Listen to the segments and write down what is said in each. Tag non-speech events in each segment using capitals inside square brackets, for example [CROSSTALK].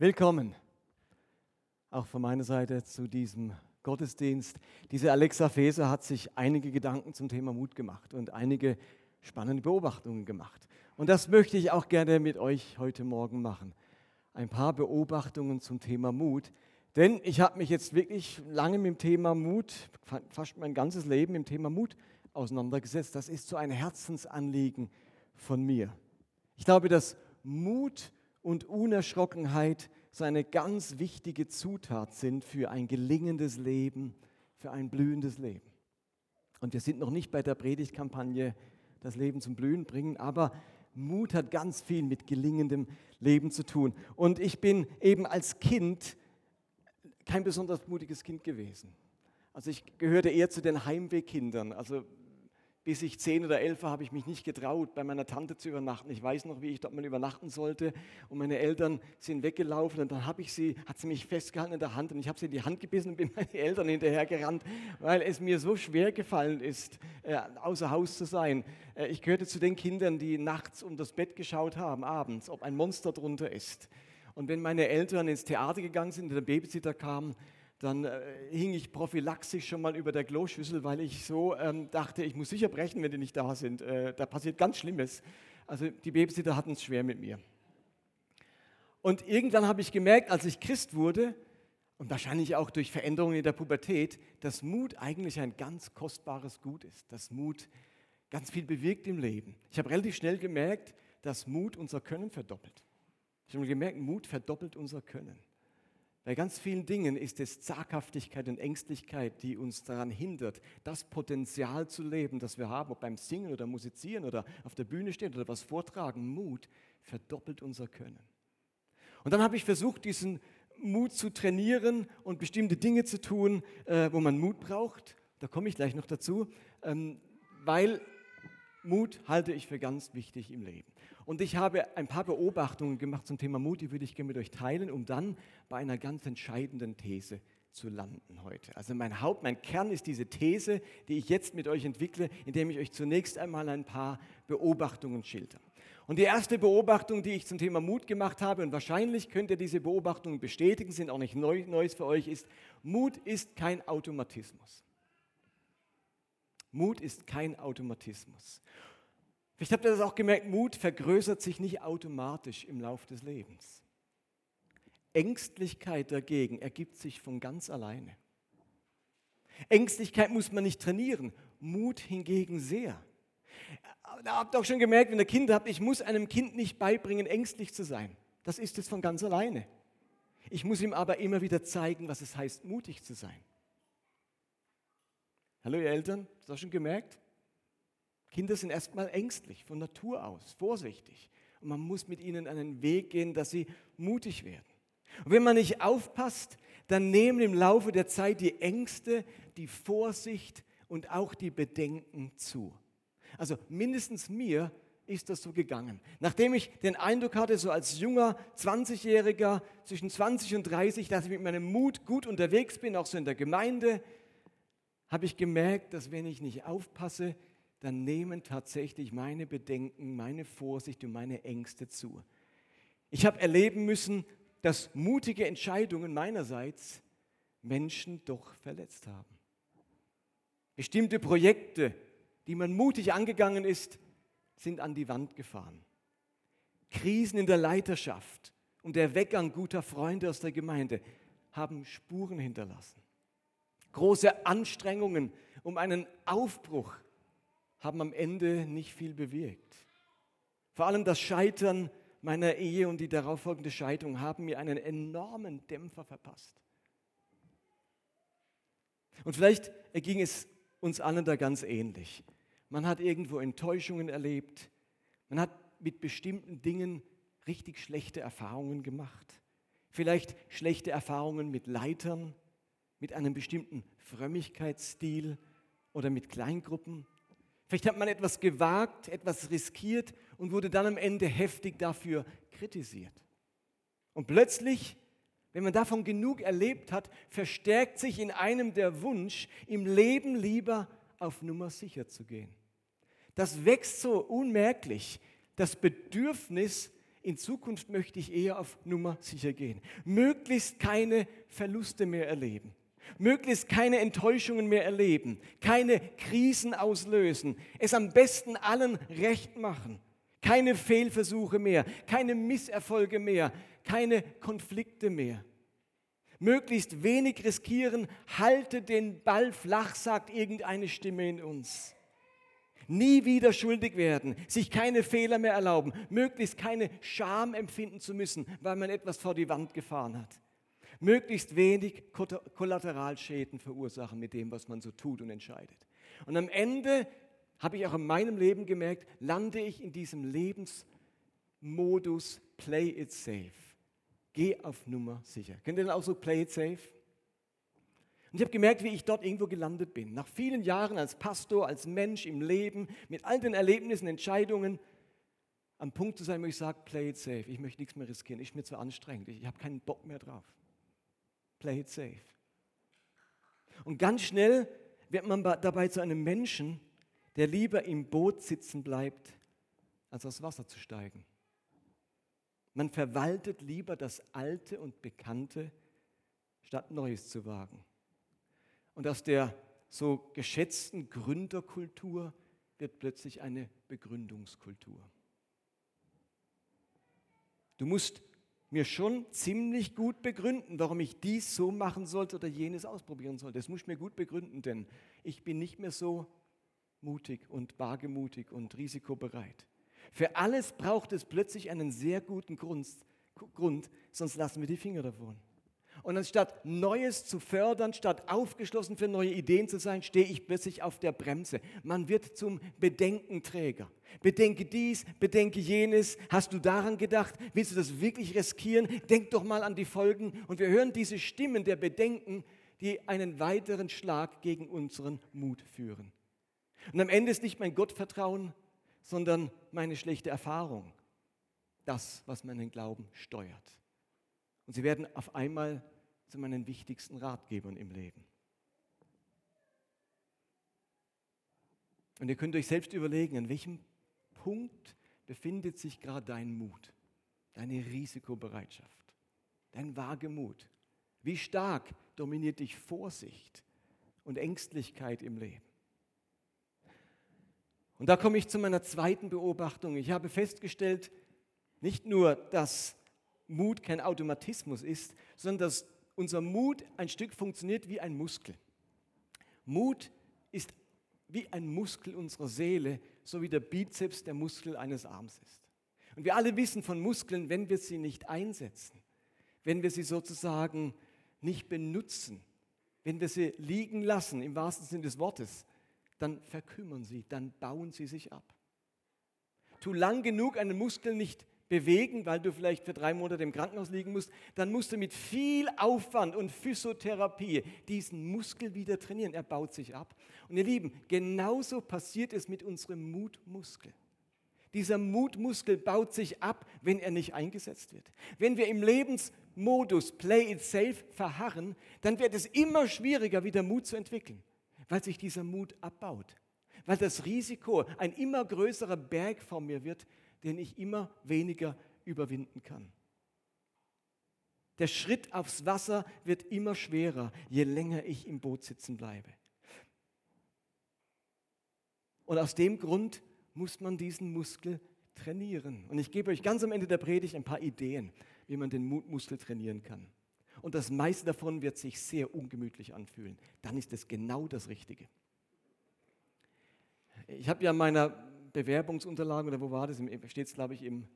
Willkommen auch von meiner Seite zu diesem Gottesdienst. Diese Alexa Feser hat sich einige Gedanken zum Thema Mut gemacht und einige spannende Beobachtungen gemacht. Und das möchte ich auch gerne mit euch heute Morgen machen. Ein paar Beobachtungen zum Thema Mut. Denn ich habe mich jetzt wirklich lange mit dem Thema Mut, fast mein ganzes Leben mit dem Thema Mut auseinandergesetzt. Das ist so ein Herzensanliegen von mir. Ich glaube, dass Mut und Unerschrockenheit so eine ganz wichtige Zutat sind für ein gelingendes Leben, für ein blühendes Leben. Und wir sind noch nicht bei der Predigtkampagne das Leben zum Blühen bringen, aber Mut hat ganz viel mit gelingendem Leben zu tun. Und ich bin eben als Kind kein besonders mutiges Kind gewesen. Also ich gehörte eher zu den Heimwehkindern. Also bis ich zehn oder elf war, habe ich mich nicht getraut, bei meiner Tante zu übernachten. Ich weiß noch, wie ich dort mal übernachten sollte. Und meine Eltern sind weggelaufen und dann habe ich sie, hat sie mich festgehalten in der Hand und ich habe sie in die Hand gebissen und bin [LAUGHS] meinen Eltern hinterhergerannt, weil es mir so schwer gefallen ist, äh, außer Haus zu sein. Äh, ich gehörte zu den Kindern, die nachts um das Bett geschaut haben, abends, ob ein Monster drunter ist. Und wenn meine Eltern ins Theater gegangen sind und der Babysitter kam, dann äh, hing ich prophylaxisch schon mal über der Kloschüssel, weil ich so ähm, dachte, ich muss sicher brechen, wenn die nicht da sind. Äh, da passiert ganz Schlimmes. Also die Babysitter hatten es schwer mit mir. Und irgendwann habe ich gemerkt, als ich Christ wurde, und wahrscheinlich auch durch Veränderungen in der Pubertät, dass Mut eigentlich ein ganz kostbares Gut ist, dass Mut ganz viel bewirkt im Leben. Ich habe relativ schnell gemerkt, dass Mut unser Können verdoppelt. Ich habe gemerkt, Mut verdoppelt unser Können. Bei ganz vielen Dingen ist es Zaghaftigkeit und Ängstlichkeit, die uns daran hindert, das Potenzial zu leben, das wir haben, ob beim Singen oder Musizieren oder auf der Bühne stehen oder was vortragen. Mut verdoppelt unser Können. Und dann habe ich versucht, diesen Mut zu trainieren und bestimmte Dinge zu tun, äh, wo man Mut braucht. Da komme ich gleich noch dazu, ähm, weil Mut halte ich für ganz wichtig im Leben. Und ich habe ein paar Beobachtungen gemacht zum Thema Mut, die würde ich gerne mit euch teilen, um dann bei einer ganz entscheidenden These zu landen heute. Also mein Haupt, mein Kern ist diese These, die ich jetzt mit euch entwickle, indem ich euch zunächst einmal ein paar Beobachtungen schilder. Und die erste Beobachtung, die ich zum Thema Mut gemacht habe, und wahrscheinlich könnt ihr diese Beobachtungen bestätigen, sind auch nicht neu, Neues für euch, ist, Mut ist kein Automatismus. Mut ist kein Automatismus. Vielleicht habt ihr das auch gemerkt, Mut vergrößert sich nicht automatisch im Lauf des Lebens. Ängstlichkeit dagegen ergibt sich von ganz alleine. Ängstlichkeit muss man nicht trainieren, Mut hingegen sehr. Da habt ihr auch schon gemerkt, wenn ihr Kinder habt, ich muss einem Kind nicht beibringen, ängstlich zu sein. Das ist es von ganz alleine. Ich muss ihm aber immer wieder zeigen, was es heißt, mutig zu sein. Hallo ihr Eltern, hast du das schon gemerkt? Kinder sind erstmal ängstlich von Natur aus, vorsichtig. Und man muss mit ihnen einen Weg gehen, dass sie mutig werden. Und wenn man nicht aufpasst, dann nehmen im Laufe der Zeit die Ängste, die Vorsicht und auch die Bedenken zu. Also mindestens mir ist das so gegangen. Nachdem ich den Eindruck hatte, so als junger 20-Jähriger zwischen 20 und 30, dass ich mit meinem Mut gut unterwegs bin, auch so in der Gemeinde, habe ich gemerkt, dass wenn ich nicht aufpasse, dann nehmen tatsächlich meine Bedenken, meine Vorsicht und meine Ängste zu. Ich habe erleben müssen, dass mutige Entscheidungen meinerseits Menschen doch verletzt haben. Bestimmte Projekte, die man mutig angegangen ist, sind an die Wand gefahren. Krisen in der Leiterschaft und der Weggang guter Freunde aus der Gemeinde haben Spuren hinterlassen. Große Anstrengungen um einen Aufbruch haben am Ende nicht viel bewirkt. Vor allem das Scheitern meiner Ehe und die darauffolgende Scheidung haben mir einen enormen Dämpfer verpasst. Und vielleicht erging es uns allen da ganz ähnlich. Man hat irgendwo Enttäuschungen erlebt, man hat mit bestimmten Dingen richtig schlechte Erfahrungen gemacht. Vielleicht schlechte Erfahrungen mit Leitern, mit einem bestimmten Frömmigkeitsstil oder mit Kleingruppen Vielleicht hat man etwas gewagt, etwas riskiert und wurde dann am Ende heftig dafür kritisiert. Und plötzlich, wenn man davon genug erlebt hat, verstärkt sich in einem der Wunsch, im Leben lieber auf Nummer sicher zu gehen. Das wächst so unmerklich, das Bedürfnis, in Zukunft möchte ich eher auf Nummer sicher gehen. Möglichst keine Verluste mehr erleben. Möglichst keine Enttäuschungen mehr erleben. Keine Krisen auslösen. Es am besten allen recht machen. Keine Fehlversuche mehr. Keine Misserfolge mehr. Keine Konflikte mehr. Möglichst wenig riskieren. Halte den Ball flach, sagt irgendeine Stimme in uns nie wieder schuldig werden, sich keine Fehler mehr erlauben, möglichst keine Scham empfinden zu müssen, weil man etwas vor die Wand gefahren hat. Möglichst wenig Kollateralschäden verursachen mit dem, was man so tut und entscheidet. Und am Ende habe ich auch in meinem Leben gemerkt, lande ich in diesem Lebensmodus Play it safe. Geh auf Nummer sicher. Kennt ihr denn auch so Play it safe? Und ich habe gemerkt, wie ich dort irgendwo gelandet bin. Nach vielen Jahren als Pastor, als Mensch im Leben, mit all den Erlebnissen, Entscheidungen, am Punkt zu sein, wo ich sage, play it safe. Ich möchte nichts mehr riskieren. Ist mir zu anstrengend. Ich habe keinen Bock mehr drauf. Play it safe. Und ganz schnell wird man dabei zu einem Menschen, der lieber im Boot sitzen bleibt, als aufs Wasser zu steigen. Man verwaltet lieber das Alte und Bekannte, statt Neues zu wagen. Und aus der so geschätzten Gründerkultur wird plötzlich eine Begründungskultur. Du musst mir schon ziemlich gut begründen, warum ich dies so machen sollte oder jenes ausprobieren sollte. Das muss ich mir gut begründen, denn ich bin nicht mehr so mutig und wagemutig und risikobereit. Für alles braucht es plötzlich einen sehr guten Grund, Grund sonst lassen wir die Finger davon. Und anstatt Neues zu fördern, statt aufgeschlossen für neue Ideen zu sein, stehe ich plötzlich auf der Bremse. Man wird zum Bedenkenträger. Bedenke dies, bedenke jenes. Hast du daran gedacht? Willst du das wirklich riskieren? Denk doch mal an die Folgen. Und wir hören diese Stimmen der Bedenken, die einen weiteren Schlag gegen unseren Mut führen. Und am Ende ist nicht mein Gottvertrauen, sondern meine schlechte Erfahrung das, was meinen Glauben steuert. Und sie werden auf einmal zu meinen wichtigsten Ratgebern im Leben. Und ihr könnt euch selbst überlegen, an welchem Punkt befindet sich gerade dein Mut, deine Risikobereitschaft, dein Wagemut. Wie stark dominiert dich Vorsicht und Ängstlichkeit im Leben? Und da komme ich zu meiner zweiten Beobachtung. Ich habe festgestellt, nicht nur, dass Mut kein Automatismus ist, sondern dass unser Mut ein Stück funktioniert wie ein Muskel. Mut ist wie ein Muskel unserer Seele, so wie der Bizeps der Muskel eines Arms ist. Und wir alle wissen von Muskeln, wenn wir sie nicht einsetzen, wenn wir sie sozusagen nicht benutzen, wenn wir sie liegen lassen, im wahrsten Sinne des Wortes, dann verkümmern sie, dann bauen sie sich ab. Tu lang genug einen Muskel nicht bewegen, weil du vielleicht für drei Monate im Krankenhaus liegen musst, dann musst du mit viel Aufwand und Physiotherapie diesen Muskel wieder trainieren. Er baut sich ab. Und ihr Lieben, genauso passiert es mit unserem Mutmuskel. Dieser Mutmuskel baut sich ab, wenn er nicht eingesetzt wird. Wenn wir im Lebensmodus Play it safe verharren, dann wird es immer schwieriger, wieder Mut zu entwickeln, weil sich dieser Mut abbaut. Weil das Risiko ein immer größerer Berg vor mir wird, den ich immer weniger überwinden kann. Der Schritt aufs Wasser wird immer schwerer, je länger ich im Boot sitzen bleibe. Und aus dem Grund muss man diesen Muskel trainieren. Und ich gebe euch ganz am Ende der Predigt ein paar Ideen, wie man den Mutmuskel trainieren kann. Und das meiste davon wird sich sehr ungemütlich anfühlen. Dann ist es genau das Richtige. Ich habe ja meiner Bewerbungsunterlagen oder wo war das? Steht es, glaube ich, im,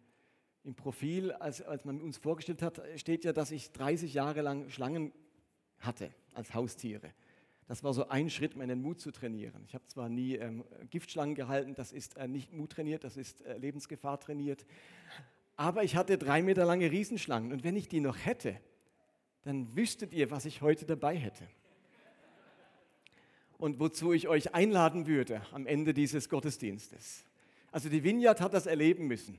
im Profil, als, als man uns vorgestellt hat, steht ja, dass ich 30 Jahre lang Schlangen hatte als Haustiere. Das war so ein Schritt, meinen Mut zu trainieren. Ich habe zwar nie ähm, Giftschlangen gehalten, das ist äh, nicht Mut trainiert, das ist äh, Lebensgefahr trainiert. Aber ich hatte drei Meter lange Riesenschlangen und wenn ich die noch hätte, dann wüsstet ihr, was ich heute dabei hätte und wozu ich euch einladen würde am Ende dieses Gottesdienstes. Also die Vineyard hat das erleben müssen.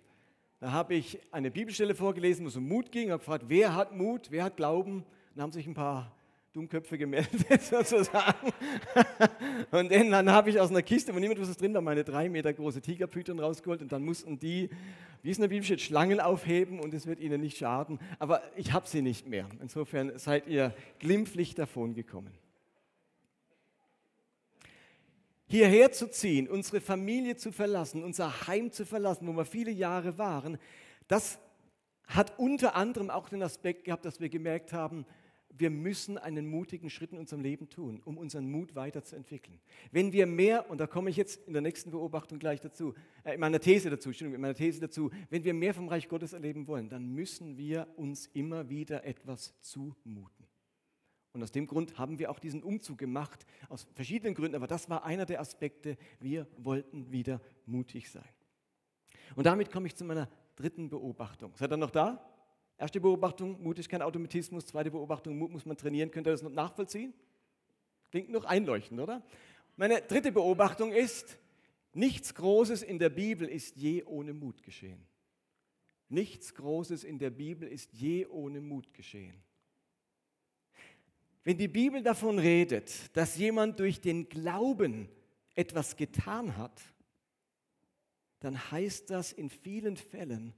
Da habe ich eine Bibelstelle vorgelesen, wo es um Mut ging, habe gefragt, wer hat Mut, wer hat Glauben? Und da haben sich ein paar Dummköpfe gemeldet [LAUGHS] sozusagen. Und dann, dann habe ich aus einer Kiste, wo niemand wusste, drin war, meine drei Meter große Tigerpython rausgeholt und dann mussten die, wie es in der Bibel steht, Schlangen aufheben und es wird ihnen nicht schaden. Aber ich habe sie nicht mehr. Insofern seid ihr glimpflich davon gekommen. Hierher zu ziehen, unsere Familie zu verlassen, unser Heim zu verlassen, wo wir viele Jahre waren, das hat unter anderem auch den Aspekt gehabt, dass wir gemerkt haben, wir müssen einen mutigen Schritt in unserem Leben tun, um unseren Mut weiterzuentwickeln. Wenn wir mehr, und da komme ich jetzt in der nächsten Beobachtung gleich dazu, äh, in meiner These dazu, Entschuldigung, in meiner These dazu, wenn wir mehr vom Reich Gottes erleben wollen, dann müssen wir uns immer wieder etwas zumuten. Und aus dem Grund haben wir auch diesen Umzug gemacht, aus verschiedenen Gründen, aber das war einer der Aspekte, wir wollten wieder mutig sein. Und damit komme ich zu meiner dritten Beobachtung. Seid ihr noch da? Erste Beobachtung, Mut ist kein Automatismus. Zweite Beobachtung, Mut muss man trainieren. Könnt ihr das noch nachvollziehen? Klingt noch einleuchtend, oder? Meine dritte Beobachtung ist, nichts Großes in der Bibel ist je ohne Mut geschehen. Nichts Großes in der Bibel ist je ohne Mut geschehen. Wenn die Bibel davon redet, dass jemand durch den Glauben etwas getan hat, dann heißt das in vielen Fällen,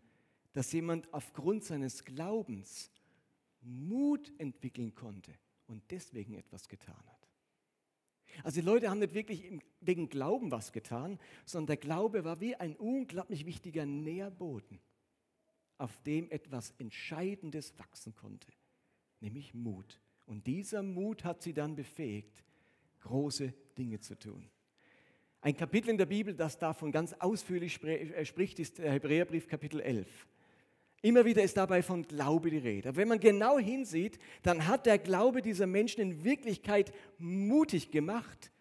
dass jemand aufgrund seines Glaubens Mut entwickeln konnte und deswegen etwas getan hat. Also die Leute haben nicht wirklich wegen Glauben was getan, sondern der Glaube war wie ein unglaublich wichtiger Nährboden, auf dem etwas Entscheidendes wachsen konnte, nämlich Mut. Und dieser Mut hat sie dann befähigt, große Dinge zu tun. Ein Kapitel in der Bibel, das davon ganz ausführlich äh, spricht, ist der Hebräerbrief Kapitel 11. Immer wieder ist dabei von Glaube die Rede. Aber wenn man genau hinsieht, dann hat der Glaube dieser Menschen in Wirklichkeit mutig gemacht.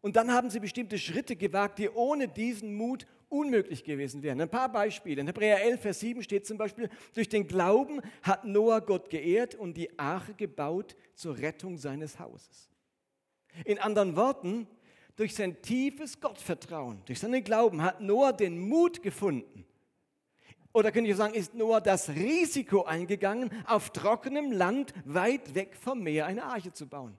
Und dann haben sie bestimmte Schritte gewagt, die ohne diesen Mut unmöglich gewesen wären. Ein paar Beispiele. In Hebräer 11, Vers 7 steht zum Beispiel, durch den Glauben hat Noah Gott geehrt und die Arche gebaut zur Rettung seines Hauses. In anderen Worten, durch sein tiefes Gottvertrauen, durch seinen Glauben hat Noah den Mut gefunden, oder könnte ich sagen, ist Noah das Risiko eingegangen, auf trockenem Land weit weg vom Meer eine Arche zu bauen?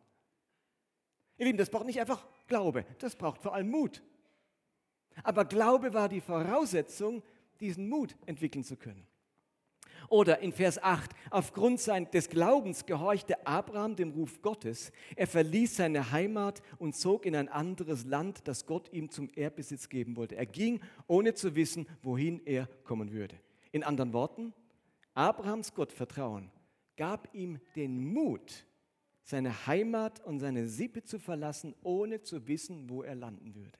Ihr Lieben, das braucht nicht einfach Glaube, das braucht vor allem Mut. Aber Glaube war die Voraussetzung, diesen Mut entwickeln zu können. Oder in Vers 8, aufgrund des Glaubens gehorchte Abraham dem Ruf Gottes. Er verließ seine Heimat und zog in ein anderes Land, das Gott ihm zum Erbbesitz geben wollte. Er ging, ohne zu wissen, wohin er kommen würde. In anderen Worten, Abrahams Gottvertrauen gab ihm den Mut, seine Heimat und seine Sippe zu verlassen, ohne zu wissen, wo er landen würde.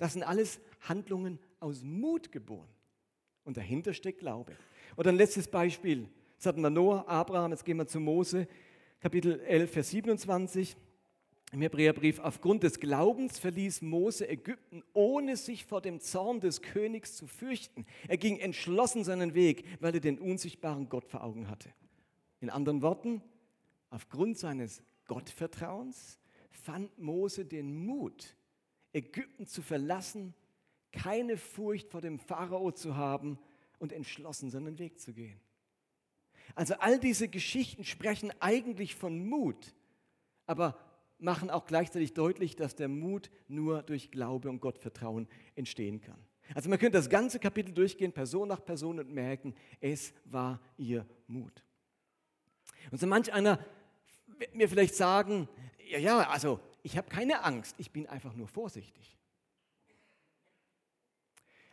Das sind alles Handlungen aus Mut geboren. Und dahinter steckt Glaube. Oder ein letztes Beispiel. Jetzt hatten wir Noah, Abraham, jetzt gehen wir zu Mose, Kapitel 11, Vers 27 im Hebräerbrief, aufgrund des Glaubens verließ Mose Ägypten, ohne sich vor dem Zorn des Königs zu fürchten. Er ging entschlossen seinen Weg, weil er den unsichtbaren Gott vor Augen hatte. In anderen Worten, aufgrund seines Gottvertrauens fand Mose den Mut, Ägypten zu verlassen, keine Furcht vor dem Pharao zu haben und entschlossen seinen Weg zu gehen. Also all diese Geschichten sprechen eigentlich von Mut, aber machen auch gleichzeitig deutlich, dass der Mut nur durch Glaube und Gottvertrauen entstehen kann. Also man könnte das ganze Kapitel durchgehen, Person nach Person und merken, es war ihr Mut. Und so manch einer wird mir vielleicht sagen, ja, ja, also ich habe keine Angst, ich bin einfach nur vorsichtig.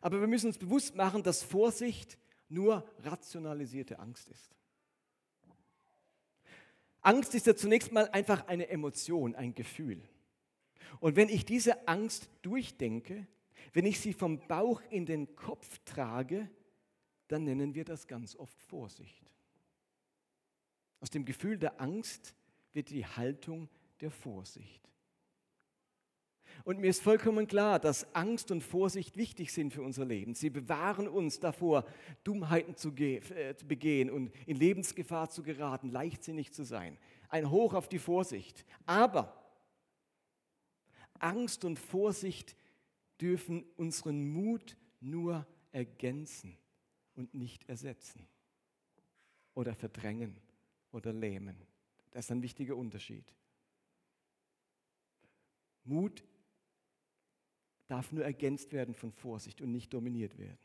Aber wir müssen uns bewusst machen, dass Vorsicht nur rationalisierte Angst ist. Angst ist ja zunächst mal einfach eine Emotion, ein Gefühl. Und wenn ich diese Angst durchdenke, wenn ich sie vom Bauch in den Kopf trage, dann nennen wir das ganz oft Vorsicht. Aus dem Gefühl der Angst wird die Haltung der Vorsicht. Und mir ist vollkommen klar, dass Angst und Vorsicht wichtig sind für unser Leben. Sie bewahren uns davor, Dummheiten zu äh, begehen und in Lebensgefahr zu geraten, leichtsinnig zu sein. Ein Hoch auf die Vorsicht. Aber Angst und Vorsicht dürfen unseren Mut nur ergänzen und nicht ersetzen oder verdrängen oder lähmen. Das ist ein wichtiger Unterschied. Mut darf nur ergänzt werden von Vorsicht und nicht dominiert werden.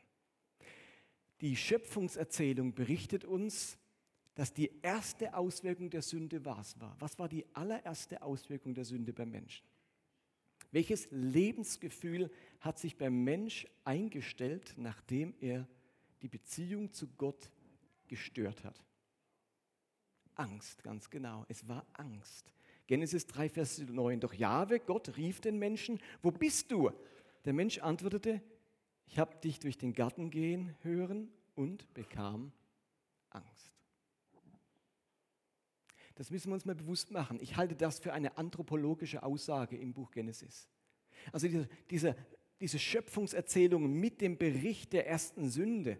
Die Schöpfungserzählung berichtet uns, dass die erste Auswirkung der Sünde was war. Was war die allererste Auswirkung der Sünde beim Menschen? Welches Lebensgefühl hat sich beim Mensch eingestellt, nachdem er die Beziehung zu Gott gestört hat? Angst, ganz genau. Es war Angst. Genesis 3, Vers 9. Doch Jahwe, Gott, rief den Menschen, wo bist du? Der Mensch antwortete, ich habe dich durch den Garten gehen hören und bekam Angst. Das müssen wir uns mal bewusst machen. Ich halte das für eine anthropologische Aussage im Buch Genesis. Also diese, diese, diese Schöpfungserzählung mit dem Bericht der ersten Sünde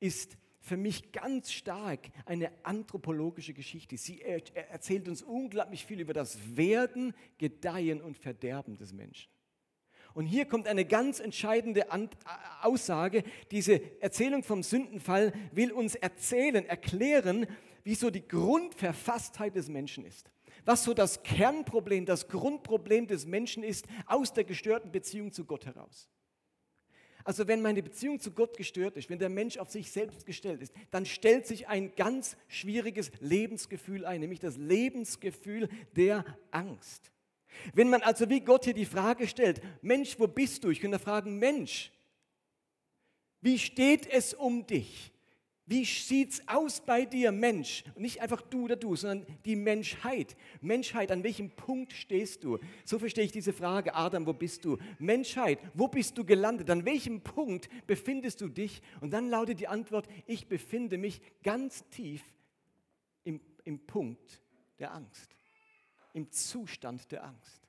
ist für mich ganz stark eine anthropologische Geschichte. Sie erzählt uns unglaublich viel über das Werden, Gedeihen und Verderben des Menschen. Und hier kommt eine ganz entscheidende Aussage. Diese Erzählung vom Sündenfall will uns erzählen, erklären, wie so die Grundverfasstheit des Menschen ist. Was so das Kernproblem, das Grundproblem des Menschen ist aus der gestörten Beziehung zu Gott heraus. Also wenn meine Beziehung zu Gott gestört ist, wenn der Mensch auf sich selbst gestellt ist, dann stellt sich ein ganz schwieriges Lebensgefühl ein, nämlich das Lebensgefühl der Angst. Wenn man also wie Gott hier die Frage stellt, Mensch, wo bist du? Ich könnte fragen, Mensch, wie steht es um dich? Wie sieht es aus bei dir, Mensch? Und nicht einfach du oder du, sondern die Menschheit. Menschheit, an welchem Punkt stehst du? So verstehe ich diese Frage. Adam, wo bist du? Menschheit, wo bist du gelandet? An welchem Punkt befindest du dich? Und dann lautet die Antwort, ich befinde mich ganz tief im, im Punkt der Angst im Zustand der Angst.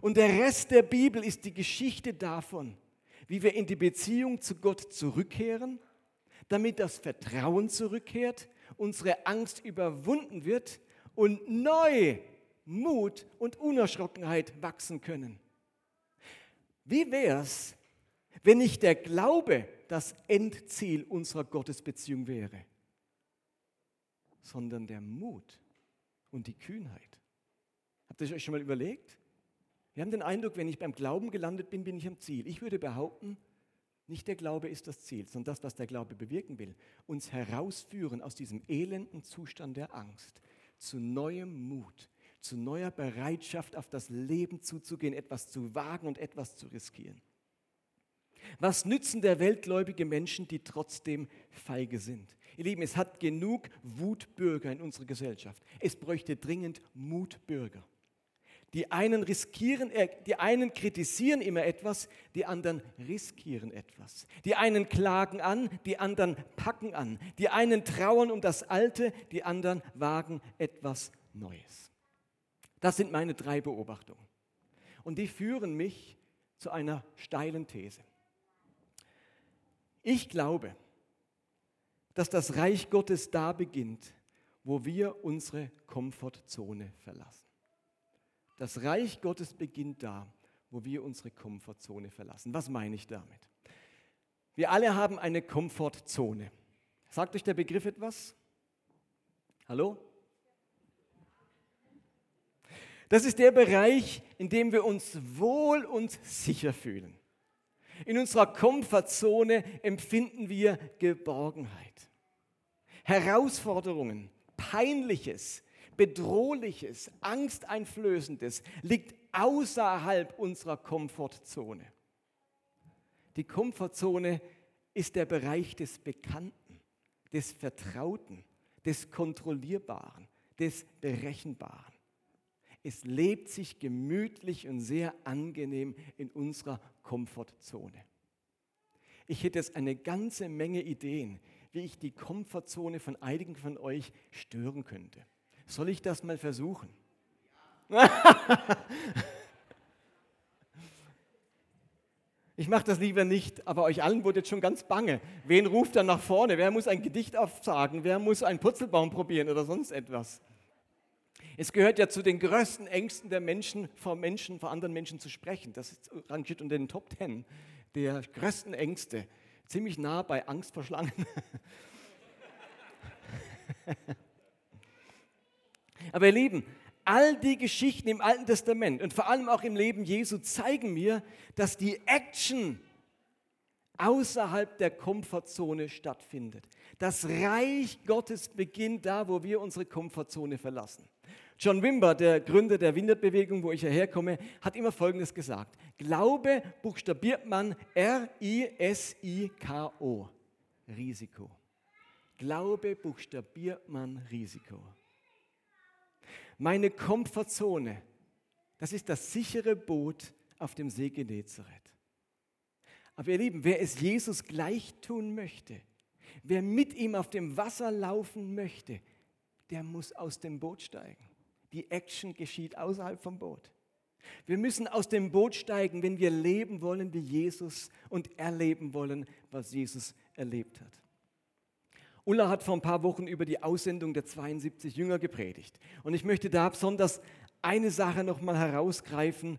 Und der Rest der Bibel ist die Geschichte davon, wie wir in die Beziehung zu Gott zurückkehren, damit das Vertrauen zurückkehrt, unsere Angst überwunden wird und neu Mut und Unerschrockenheit wachsen können. Wie wäre es, wenn nicht der Glaube das Endziel unserer Gottesbeziehung wäre, sondern der Mut und die Kühnheit. Habt ihr euch schon mal überlegt? Wir haben den Eindruck, wenn ich beim Glauben gelandet bin, bin ich am Ziel. Ich würde behaupten, nicht der Glaube ist das Ziel, sondern das, was der Glaube bewirken will. Uns herausführen aus diesem elenden Zustand der Angst zu neuem Mut, zu neuer Bereitschaft, auf das Leben zuzugehen, etwas zu wagen und etwas zu riskieren. Was nützen der weltgläubige Menschen, die trotzdem feige sind? Ihr Lieben, es hat genug Wutbürger in unserer Gesellschaft. Es bräuchte dringend Mutbürger. Die einen riskieren, äh, die einen kritisieren immer etwas, die anderen riskieren etwas. Die einen klagen an, die anderen packen an. Die einen trauern um das Alte, die anderen wagen etwas Neues. Das sind meine drei Beobachtungen. Und die führen mich zu einer steilen These. Ich glaube, dass das Reich Gottes da beginnt, wo wir unsere Komfortzone verlassen. Das Reich Gottes beginnt da, wo wir unsere Komfortzone verlassen. Was meine ich damit? Wir alle haben eine Komfortzone. Sagt euch der Begriff etwas? Hallo? Das ist der Bereich, in dem wir uns wohl und sicher fühlen. In unserer Komfortzone empfinden wir Geborgenheit. Herausforderungen, Peinliches, Bedrohliches, Angsteinflößendes liegt außerhalb unserer Komfortzone. Die Komfortzone ist der Bereich des Bekannten, des Vertrauten, des Kontrollierbaren, des Berechenbaren. Es lebt sich gemütlich und sehr angenehm in unserer Komfortzone. Ich hätte jetzt eine ganze Menge Ideen, wie ich die Komfortzone von einigen von euch stören könnte. Soll ich das mal versuchen? [LAUGHS] ich mache das lieber nicht, aber euch allen wurde jetzt schon ganz bange. Wen ruft dann nach vorne? Wer muss ein Gedicht aufsagen? Wer muss einen Purzelbaum probieren oder sonst etwas? Es gehört ja zu den größten Ängsten der Menschen, vor Menschen, vor anderen Menschen zu sprechen. Das rangiert unter den Top Ten der größten Ängste ziemlich nah bei Angst vor Schlangen. [LAUGHS] Aber ihr Lieben, all die Geschichten im Alten Testament und vor allem auch im Leben Jesu zeigen mir, dass die Action außerhalb der Komfortzone stattfindet. Das Reich Gottes beginnt da, wo wir unsere Komfortzone verlassen. John Wimber, der Gründer der Winterbewegung, wo ich herkomme, hat immer Folgendes gesagt. Glaube buchstabiert man R-I-S-I-K-O. Risiko. Glaube buchstabiert man Risiko. Meine Komfortzone, das ist das sichere Boot auf dem See Genezareth. Aber ihr Lieben, wer es Jesus gleich tun möchte, wer mit ihm auf dem Wasser laufen möchte, der muss aus dem Boot steigen. Die Action geschieht außerhalb vom Boot. Wir müssen aus dem Boot steigen, wenn wir leben wollen wie Jesus und erleben wollen, was Jesus erlebt hat. Ulla hat vor ein paar Wochen über die Aussendung der 72 Jünger gepredigt. Und ich möchte da besonders eine Sache nochmal herausgreifen,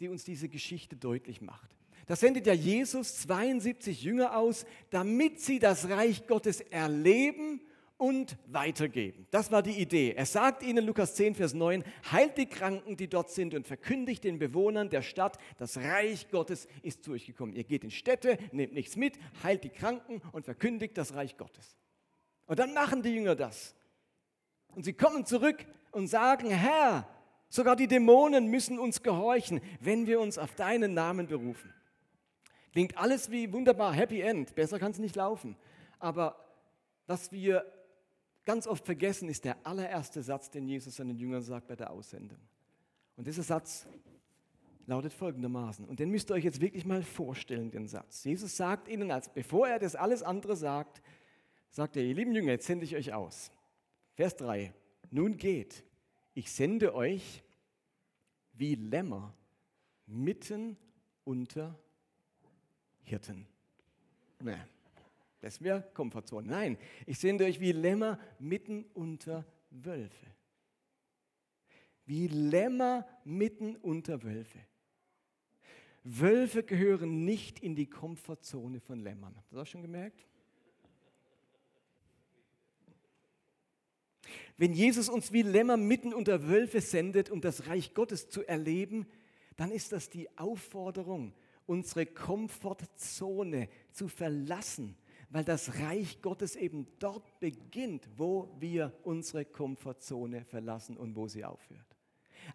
die uns diese Geschichte deutlich macht. Da sendet ja Jesus 72 Jünger aus, damit sie das Reich Gottes erleben und weitergeben. Das war die Idee. Er sagt ihnen, Lukas 10, Vers 9, heilt die Kranken, die dort sind und verkündigt den Bewohnern der Stadt, das Reich Gottes ist zu euch gekommen. Ihr geht in Städte, nehmt nichts mit, heilt die Kranken und verkündigt das Reich Gottes. Und dann machen die Jünger das. Und sie kommen zurück und sagen, Herr, sogar die Dämonen müssen uns gehorchen, wenn wir uns auf deinen Namen berufen. Klingt alles wie wunderbar, Happy End, besser kann es nicht laufen. Aber was wir ganz oft vergessen, ist der allererste Satz, den Jesus seinen Jüngern sagt bei der Aussendung. Und dieser Satz lautet folgendermaßen, und den müsst ihr euch jetzt wirklich mal vorstellen, den Satz. Jesus sagt ihnen, als bevor er das alles andere sagt, sagt er, ihr lieben Jünger, jetzt sende ich euch aus. Vers 3, nun geht, ich sende euch wie Lämmer mitten unter Hirten. Nee, das wäre Komfortzone. Nein, ich sende euch wie Lämmer mitten unter Wölfe. Wie Lämmer mitten unter Wölfe. Wölfe gehören nicht in die Komfortzone von Lämmern. Habt ihr das auch schon gemerkt? Wenn Jesus uns wie Lämmer mitten unter Wölfe sendet, um das Reich Gottes zu erleben, dann ist das die Aufforderung, unsere Komfortzone zu verlassen, weil das Reich Gottes eben dort beginnt, wo wir unsere Komfortzone verlassen und wo sie aufhört.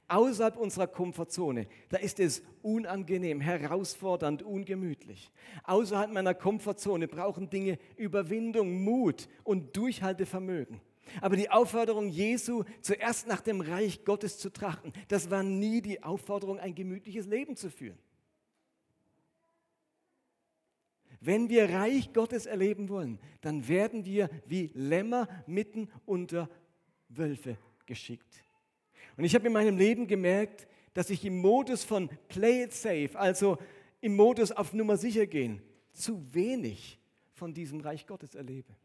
Außerhalb unserer Komfortzone, da ist es unangenehm, herausfordernd, ungemütlich. Außerhalb meiner Komfortzone brauchen Dinge Überwindung, Mut und Durchhaltevermögen. Aber die Aufforderung Jesu, zuerst nach dem Reich Gottes zu trachten, das war nie die Aufforderung, ein gemütliches Leben zu führen. Wenn wir Reich Gottes erleben wollen, dann werden wir wie Lämmer mitten unter Wölfe geschickt. Und ich habe in meinem Leben gemerkt, dass ich im Modus von Play it safe, also im Modus auf Nummer sicher gehen, zu wenig von diesem Reich Gottes erlebe.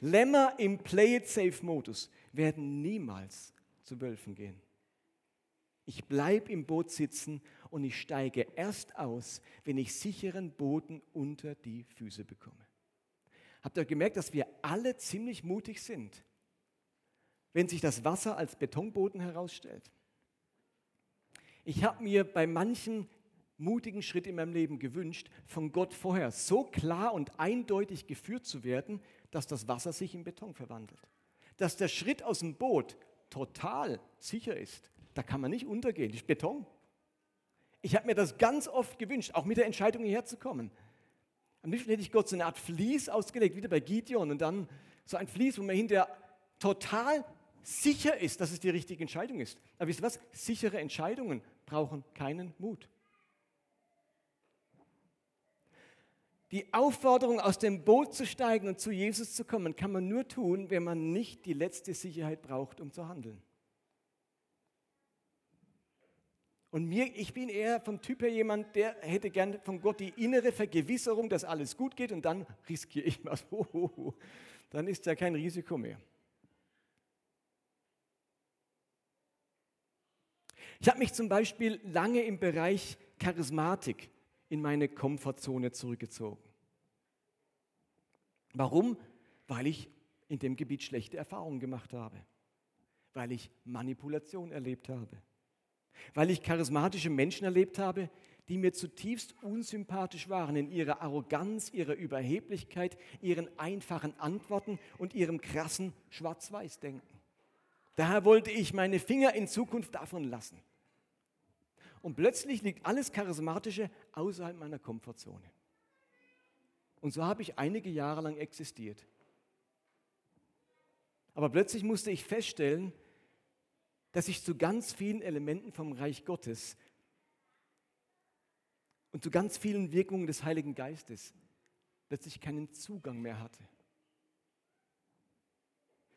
Lämmer im Play it safe Modus werden niemals zu Wölfen gehen. Ich bleibe im Boot sitzen und ich steige erst aus, wenn ich sicheren Boden unter die Füße bekomme. Habt ihr gemerkt, dass wir alle ziemlich mutig sind, wenn sich das Wasser als Betonboden herausstellt? Ich habe mir bei manchen mutigen Schritt in meinem Leben gewünscht, von Gott vorher so klar und eindeutig geführt zu werden, dass das Wasser sich in Beton verwandelt. Dass der Schritt aus dem Boot total sicher ist. Da kann man nicht untergehen, das ist Beton. Ich habe mir das ganz oft gewünscht, auch mit der Entscheidung hierher zu kommen. Am liebsten hätte ich Gott so eine Art Vlies ausgelegt, wieder bei Gideon, und dann so ein Vlies, wo man hinterher total sicher ist, dass es die richtige Entscheidung ist. Aber wisst ihr was? Sichere Entscheidungen brauchen keinen Mut. Die Aufforderung, aus dem Boot zu steigen und zu Jesus zu kommen, kann man nur tun, wenn man nicht die letzte Sicherheit braucht, um zu handeln. Und mir, ich bin eher vom Typ her jemand, der hätte gern von Gott die innere Vergewisserung, dass alles gut geht und dann riskiere ich was. [LAUGHS] Dann ist ja kein Risiko mehr. Ich habe mich zum Beispiel lange im Bereich Charismatik in meine Komfortzone zurückgezogen. Warum? Weil ich in dem Gebiet schlechte Erfahrungen gemacht habe Weil ich Manipulation erlebt habe. Weil ich charismatische Menschen erlebt habe, die mir zutiefst unsympathisch waren in ihrer Arroganz, ihrer Überheblichkeit, ihren einfachen Antworten und ihrem krassen Schwarz-Weiß-Denken. Daher wollte ich meine Finger in Zukunft davon lassen. Und plötzlich liegt alles Charismatische außerhalb meiner Komfortzone. Und so habe ich einige Jahre lang existiert. Aber plötzlich musste ich feststellen, dass ich zu ganz vielen Elementen vom Reich Gottes und zu ganz vielen Wirkungen des Heiligen Geistes plötzlich keinen Zugang mehr hatte.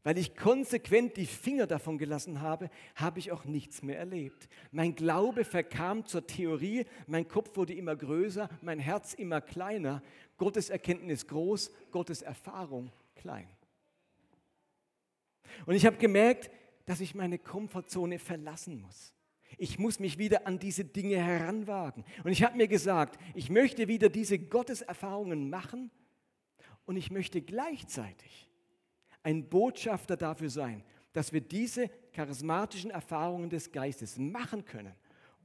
Weil ich konsequent die Finger davon gelassen habe, habe ich auch nichts mehr erlebt. Mein Glaube verkam zur Theorie, mein Kopf wurde immer größer, mein Herz immer kleiner, Gottes Erkenntnis groß, Gottes Erfahrung klein. Und ich habe gemerkt, dass ich meine Komfortzone verlassen muss. Ich muss mich wieder an diese Dinge heranwagen. Und ich habe mir gesagt, ich möchte wieder diese Gotteserfahrungen machen und ich möchte gleichzeitig ein Botschafter dafür sein, dass wir diese charismatischen Erfahrungen des Geistes machen können,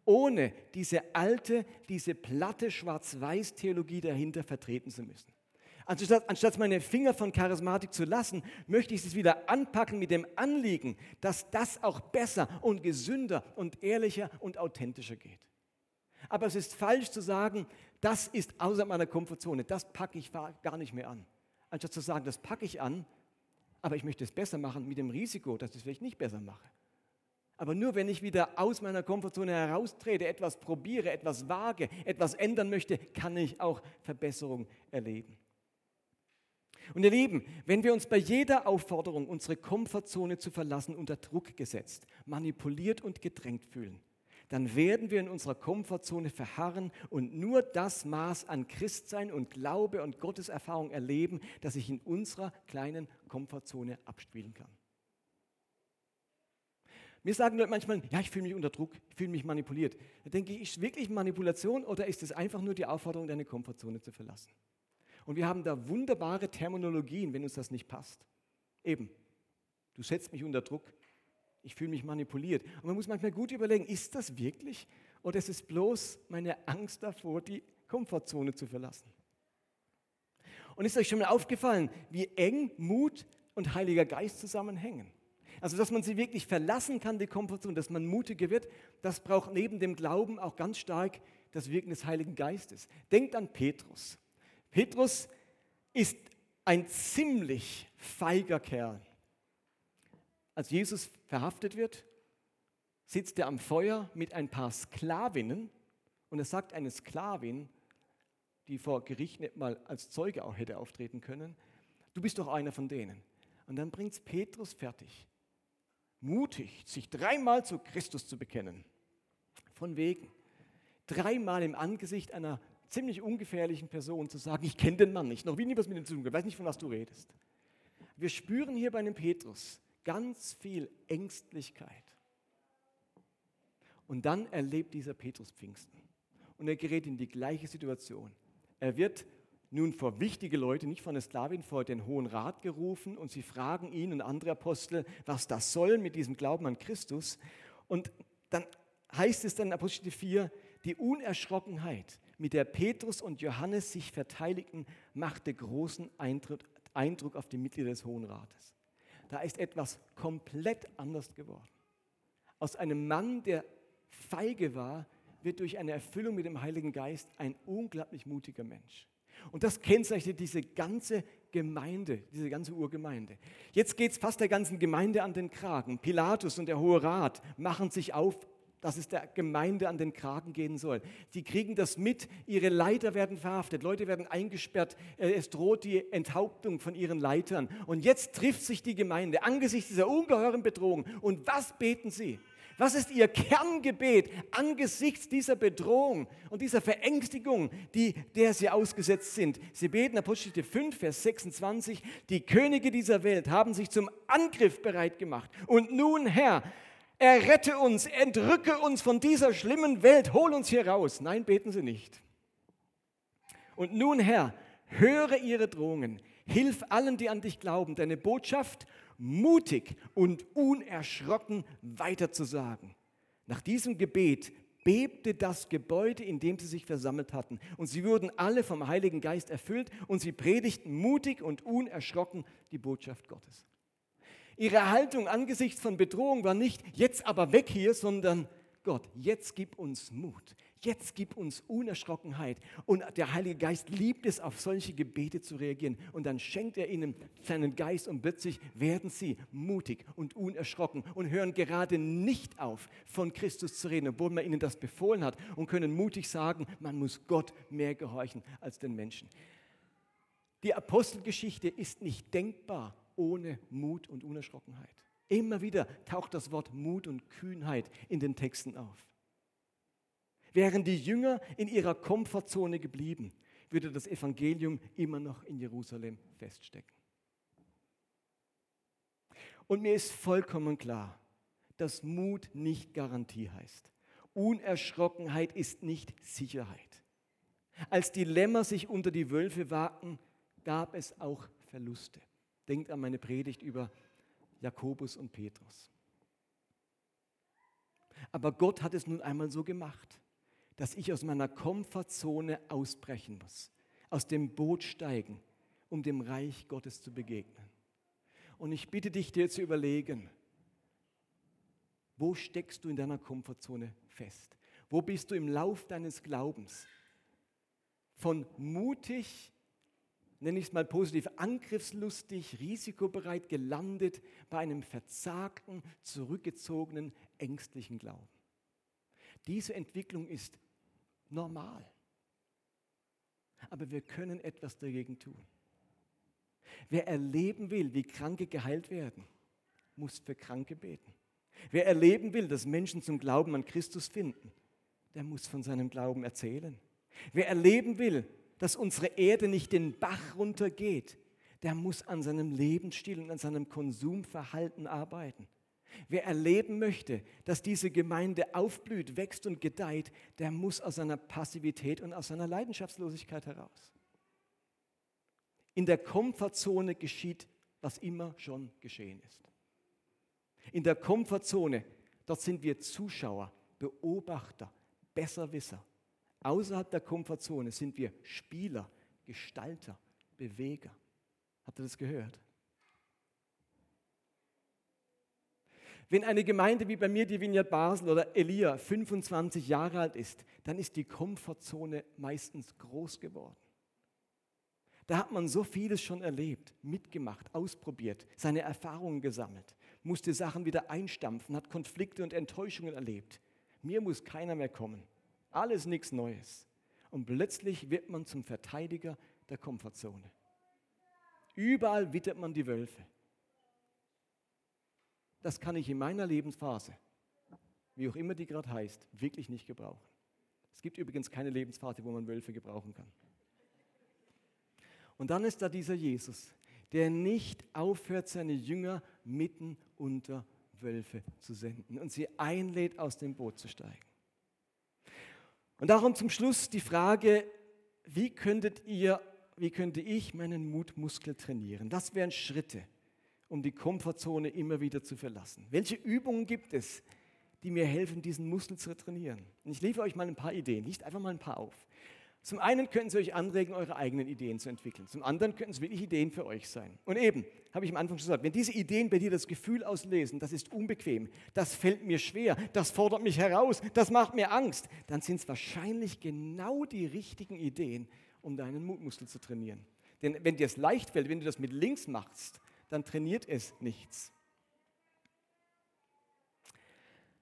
ohne diese alte, diese platte Schwarz-Weiß-Theologie dahinter vertreten zu müssen. Anstatt, anstatt meine Finger von Charismatik zu lassen, möchte ich es wieder anpacken mit dem Anliegen, dass das auch besser und gesünder und ehrlicher und authentischer geht. Aber es ist falsch zu sagen, das ist außer meiner Komfortzone, das packe ich gar nicht mehr an. Anstatt zu sagen, das packe ich an, aber ich möchte es besser machen mit dem Risiko, dass ich es vielleicht nicht besser mache. Aber nur wenn ich wieder aus meiner Komfortzone heraustrete, etwas probiere, etwas wage, etwas ändern möchte, kann ich auch Verbesserung erleben. Und ihr Lieben, wenn wir uns bei jeder Aufforderung, unsere Komfortzone zu verlassen, unter Druck gesetzt, manipuliert und gedrängt fühlen, dann werden wir in unserer Komfortzone verharren und nur das Maß an Christsein und Glaube und Gotteserfahrung erleben, das sich in unserer kleinen Komfortzone abspielen kann. Mir sagen Leute manchmal, ja, ich fühle mich unter Druck, ich fühle mich manipuliert. Da denke ich, ist wirklich Manipulation oder ist es einfach nur die Aufforderung, deine Komfortzone zu verlassen? Und wir haben da wunderbare Terminologien, wenn uns das nicht passt. Eben, du setzt mich unter Druck, ich fühle mich manipuliert. Und man muss manchmal gut überlegen, ist das wirklich oder ist es bloß meine Angst davor, die Komfortzone zu verlassen? Und ist euch schon mal aufgefallen, wie eng Mut und Heiliger Geist zusammenhängen? Also, dass man sie wirklich verlassen kann, die Komfortzone, dass man mutiger wird, das braucht neben dem Glauben auch ganz stark das Wirken des Heiligen Geistes. Denkt an Petrus. Petrus ist ein ziemlich feiger Kerl. Als Jesus verhaftet wird, sitzt er am Feuer mit ein paar Sklavinnen und er sagt eine Sklavin, die vor Gericht nicht mal als Zeuge auch hätte auftreten können, du bist doch einer von denen. Und dann bringt es Petrus fertig, mutig, sich dreimal zu Christus zu bekennen. Von wegen. Dreimal im Angesicht einer ziemlich ungefährlichen Person zu sagen, ich kenne den Mann nicht, noch nie was mit ihm zu tun, ich weiß nicht, von was du redest. Wir spüren hier bei einem Petrus ganz viel Ängstlichkeit. Und dann erlebt dieser Petrus Pfingsten. Und er gerät in die gleiche Situation. Er wird nun vor wichtige Leute, nicht von der Sklavin, vor den Hohen Rat gerufen und sie fragen ihn und andere Apostel, was das soll mit diesem Glauben an Christus. Und dann heißt es dann in Apostel 4, die Unerschrockenheit, mit der Petrus und Johannes sich verteidigten, machte großen Eindruck auf die Mitglieder des Hohen Rates. Da ist etwas komplett anders geworden. Aus einem Mann, der feige war, wird durch eine Erfüllung mit dem Heiligen Geist ein unglaublich mutiger Mensch. Und das kennzeichnet diese ganze Gemeinde, diese ganze Urgemeinde. Jetzt geht es fast der ganzen Gemeinde an den Kragen. Pilatus und der Hohe Rat machen sich auf dass es der Gemeinde an den Kragen gehen soll. Sie kriegen das mit, ihre Leiter werden verhaftet, Leute werden eingesperrt, äh, es droht die Enthauptung von ihren Leitern. Und jetzt trifft sich die Gemeinde angesichts dieser ungeheuren Bedrohung. Und was beten sie? Was ist ihr Kerngebet angesichts dieser Bedrohung und dieser Verängstigung, die, der sie ausgesetzt sind? Sie beten, Apostel 5, Vers 26, die Könige dieser Welt haben sich zum Angriff bereit gemacht. Und nun, Herr, errette uns, entrücke uns von dieser schlimmen Welt, hol uns hier raus. Nein, beten sie nicht. Und nun, Herr, höre ihre Drohungen, Hilf allen, die an dich glauben, deine Botschaft mutig und unerschrocken weiterzusagen. Nach diesem Gebet bebte das Gebäude, in dem sie sich versammelt hatten. Und sie wurden alle vom Heiligen Geist erfüllt und sie predigten mutig und unerschrocken die Botschaft Gottes. Ihre Haltung angesichts von Bedrohung war nicht, jetzt aber weg hier, sondern Gott, jetzt gib uns Mut, jetzt gib uns Unerschrockenheit. Und der Heilige Geist liebt es, auf solche Gebete zu reagieren. Und dann schenkt er ihnen seinen Geist und plötzlich werden sie mutig und unerschrocken und hören gerade nicht auf, von Christus zu reden, obwohl man ihnen das befohlen hat und können mutig sagen, man muss Gott mehr gehorchen als den Menschen. Die Apostelgeschichte ist nicht denkbar ohne Mut und Unerschrockenheit. Immer wieder taucht das Wort Mut und Kühnheit in den Texten auf. Wären die Jünger in ihrer Komfortzone geblieben, würde das Evangelium immer noch in Jerusalem feststecken. Und mir ist vollkommen klar, dass Mut nicht Garantie heißt. Unerschrockenheit ist nicht Sicherheit. Als die Lämmer sich unter die Wölfe wagten, gab es auch Verluste. Denkt an meine Predigt über Jakobus und Petrus. Aber Gott hat es nun einmal so gemacht, dass ich aus meiner Komfortzone ausbrechen muss, aus dem Boot steigen, um dem Reich Gottes zu begegnen. Und ich bitte dich dir zu überlegen, wo steckst du in deiner Komfortzone fest? Wo bist du im Lauf deines Glaubens? Von mutig nenne ich es mal positiv, angriffslustig, risikobereit gelandet bei einem verzagten, zurückgezogenen, ängstlichen Glauben. Diese Entwicklung ist normal. Aber wir können etwas dagegen tun. Wer erleben will, wie Kranke geheilt werden, muss für Kranke beten. Wer erleben will, dass Menschen zum Glauben an Christus finden, der muss von seinem Glauben erzählen. Wer erleben will, dass unsere Erde nicht den Bach runtergeht, der muss an seinem Lebensstil und an seinem Konsumverhalten arbeiten. Wer erleben möchte, dass diese Gemeinde aufblüht, wächst und gedeiht, der muss aus seiner Passivität und aus seiner Leidenschaftslosigkeit heraus. In der Komfortzone geschieht, was immer schon geschehen ist. In der Komfortzone, dort sind wir Zuschauer, Beobachter, Besserwisser. Außerhalb der Komfortzone sind wir Spieler, Gestalter, Beweger. Habt ihr das gehört? Wenn eine Gemeinde wie bei mir, die Vineyard Basel oder Elia, 25 Jahre alt ist, dann ist die Komfortzone meistens groß geworden. Da hat man so vieles schon erlebt, mitgemacht, ausprobiert, seine Erfahrungen gesammelt, musste Sachen wieder einstampfen, hat Konflikte und Enttäuschungen erlebt. Mir muss keiner mehr kommen. Alles nichts Neues. Und plötzlich wird man zum Verteidiger der Komfortzone. Überall wittert man die Wölfe. Das kann ich in meiner Lebensphase, wie auch immer die gerade heißt, wirklich nicht gebrauchen. Es gibt übrigens keine Lebensphase, wo man Wölfe gebrauchen kann. Und dann ist da dieser Jesus, der nicht aufhört, seine Jünger mitten unter Wölfe zu senden und sie einlädt, aus dem Boot zu steigen. Und darum zum Schluss die Frage, wie könntet ihr, wie könnte ich meinen Mutmuskel trainieren? Das wären Schritte, um die Komfortzone immer wieder zu verlassen. Welche Übungen gibt es, die mir helfen, diesen Muskel zu trainieren? Und ich liefere euch mal ein paar Ideen, nicht einfach mal ein paar auf. Zum einen könnten sie euch anregen, eure eigenen Ideen zu entwickeln. Zum anderen könnten es wirklich Ideen für euch sein. Und eben, habe ich am Anfang schon gesagt, wenn diese Ideen bei dir das Gefühl auslösen, das ist unbequem, das fällt mir schwer, das fordert mich heraus, das macht mir Angst, dann sind es wahrscheinlich genau die richtigen Ideen, um deinen Mutmuskel zu trainieren. Denn wenn dir es leicht fällt, wenn du das mit links machst, dann trainiert es nichts.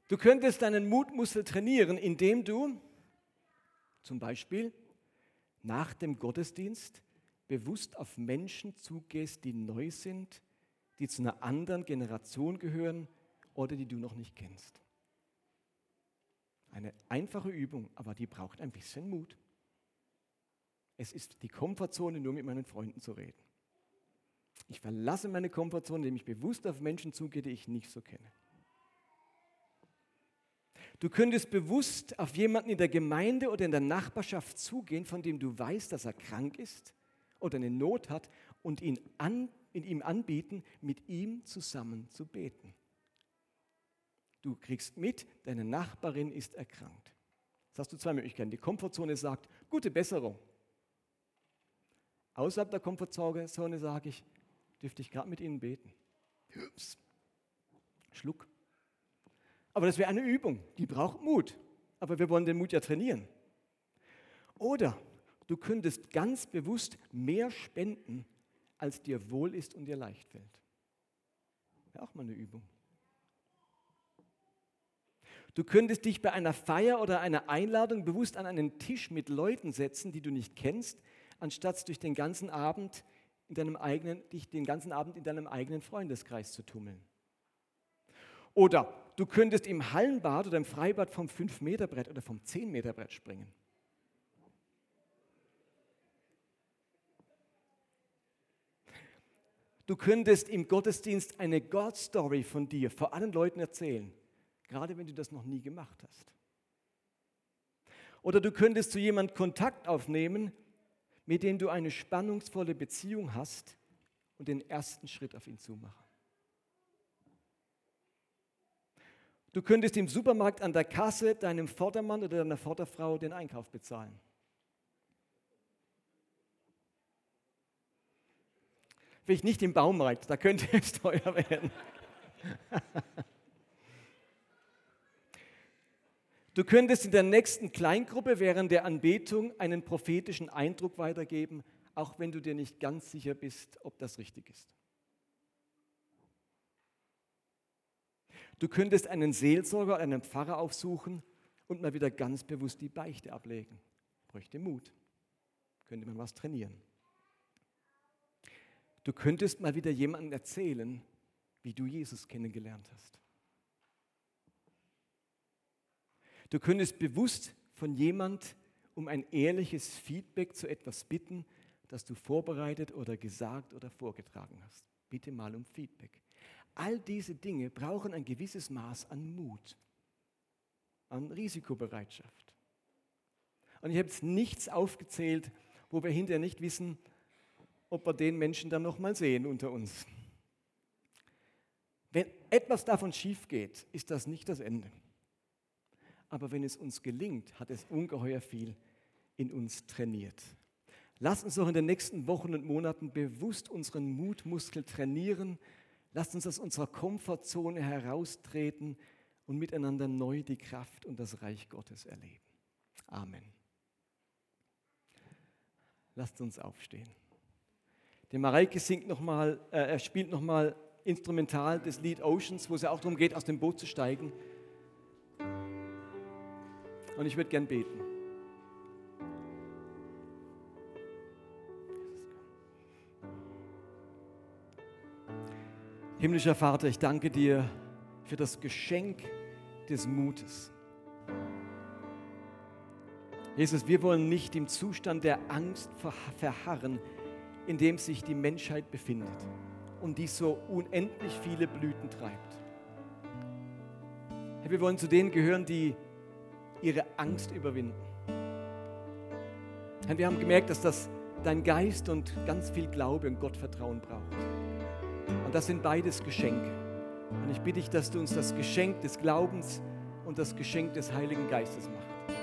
Du könntest deinen Mutmuskel trainieren, indem du zum Beispiel nach dem Gottesdienst bewusst auf Menschen zugehst, die neu sind, die zu einer anderen Generation gehören oder die du noch nicht kennst. Eine einfache Übung, aber die braucht ein bisschen Mut. Es ist die Komfortzone, nur mit meinen Freunden zu reden. Ich verlasse meine Komfortzone, indem ich bewusst auf Menschen zugehe, die ich nicht so kenne. Du könntest bewusst auf jemanden in der Gemeinde oder in der Nachbarschaft zugehen, von dem du weißt, dass er krank ist oder eine Not hat und ihn an, in ihm anbieten, mit ihm zusammen zu beten. Du kriegst mit, deine Nachbarin ist erkrankt. Jetzt hast du zwei Möglichkeiten. Die Komfortzone sagt, gute Besserung. Außerhalb der Komfortzone sage ich, dürfte ich gerade mit ihnen beten. Ups. Schluck. Aber das wäre eine Übung, die braucht Mut. Aber wir wollen den Mut ja trainieren. Oder du könntest ganz bewusst mehr spenden, als dir wohl ist und dir leicht fällt. Wäre auch mal eine Übung. Du könntest dich bei einer Feier oder einer Einladung bewusst an einen Tisch mit Leuten setzen, die du nicht kennst, anstatt durch den ganzen Abend in deinem eigenen, dich den ganzen Abend in deinem eigenen Freundeskreis zu tummeln. Oder du könntest im Hallenbad oder im Freibad vom 5-Meter-Brett oder vom 10-Meter-Brett springen. Du könntest im Gottesdienst eine God-Story von dir vor allen Leuten erzählen, gerade wenn du das noch nie gemacht hast. Oder du könntest zu jemandem Kontakt aufnehmen, mit dem du eine spannungsvolle Beziehung hast und den ersten Schritt auf ihn zumachen. Du könntest im Supermarkt an der Kasse deinem Vordermann oder deiner Vorderfrau den Einkauf bezahlen. Vielleicht nicht im Baumarkt, da könnte es [LAUGHS] teuer werden. Du könntest in der nächsten Kleingruppe während der Anbetung einen prophetischen Eindruck weitergeben, auch wenn du dir nicht ganz sicher bist, ob das richtig ist. Du könntest einen Seelsorger, einen Pfarrer aufsuchen und mal wieder ganz bewusst die Beichte ablegen. Bräuchte Mut. Könnte man was trainieren. Du könntest mal wieder jemandem erzählen, wie du Jesus kennengelernt hast. Du könntest bewusst von jemand um ein ehrliches Feedback zu etwas bitten, das du vorbereitet oder gesagt oder vorgetragen hast. Bitte mal um Feedback. All diese Dinge brauchen ein gewisses Maß an Mut, an Risikobereitschaft. Und ich habe jetzt nichts aufgezählt, wo wir hinterher nicht wissen, ob wir den Menschen dann noch mal sehen unter uns. Wenn etwas davon schief geht, ist das nicht das Ende. Aber wenn es uns gelingt, hat es ungeheuer viel in uns trainiert. Lasst uns doch in den nächsten Wochen und Monaten bewusst unseren Mutmuskel trainieren. Lasst uns aus unserer Komfortzone heraustreten und miteinander neu die Kraft und das Reich Gottes erleben. Amen. Lasst uns aufstehen. Der Mareike singt noch mal, äh, er spielt nochmal instrumental das Lied Oceans, wo es ja auch darum geht, aus dem Boot zu steigen. Und ich würde gern beten. Himmlischer Vater, ich danke dir für das Geschenk des Mutes. Jesus, wir wollen nicht im Zustand der Angst verharren, in dem sich die Menschheit befindet und die so unendlich viele Blüten treibt. Wir wollen zu denen gehören, die ihre Angst überwinden. Wir haben gemerkt, dass das dein Geist und ganz viel Glaube und Gottvertrauen braucht. Und das sind beides Geschenke. Und ich bitte dich, dass du uns das Geschenk des Glaubens und das Geschenk des Heiligen Geistes machst.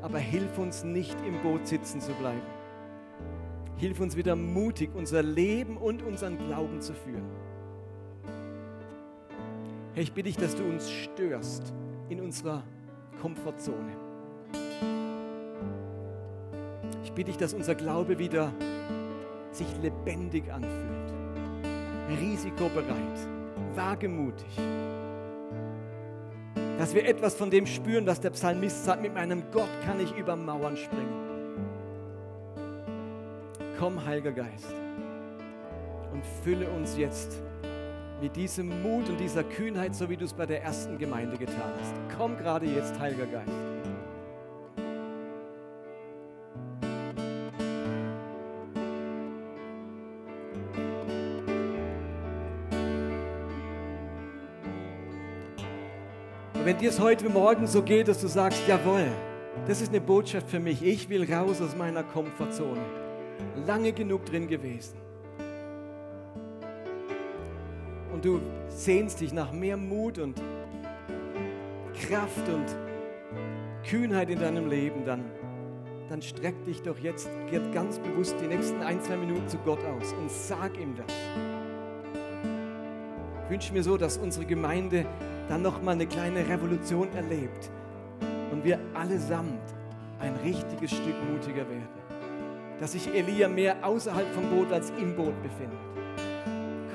Aber hilf uns nicht im Boot sitzen zu bleiben Hilf uns wieder mutig, unser Leben und unseren Glauben zu führen. Herr, ich bitte dich, dass du uns störst in unserer Komfortzone. Ich bitte dich, dass unser Glaube wieder sich lebendig anfühlt, risikobereit, wagemutig. Dass wir etwas von dem spüren, was der Psalmist sagt, mit meinem Gott kann ich über Mauern springen. Komm, Heiliger Geist, und fülle uns jetzt mit diesem Mut und dieser Kühnheit, so wie du es bei der ersten Gemeinde getan hast. Komm gerade jetzt, Heiliger Geist. Und wenn dir es heute Morgen so geht, dass du sagst, jawohl, das ist eine Botschaft für mich, ich will raus aus meiner Komfortzone lange genug drin gewesen. Und du sehnst dich nach mehr Mut und Kraft und Kühnheit in deinem Leben, dann, dann streck dich doch jetzt ganz bewusst die nächsten ein, zwei Minuten zu Gott aus und sag ihm das. Ich wünsche mir so, dass unsere Gemeinde dann nochmal eine kleine Revolution erlebt und wir allesamt ein richtiges Stück mutiger werden. Dass sich Elia mehr außerhalb vom Boot als im Boot befindet.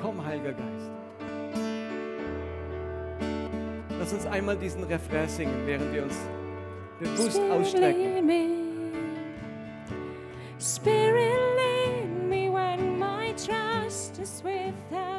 Komm, Heiliger Geist. Lass uns einmal diesen Refrain singen, während wir uns bewusst ausstrecken. Spirit, lead me when my trust is without.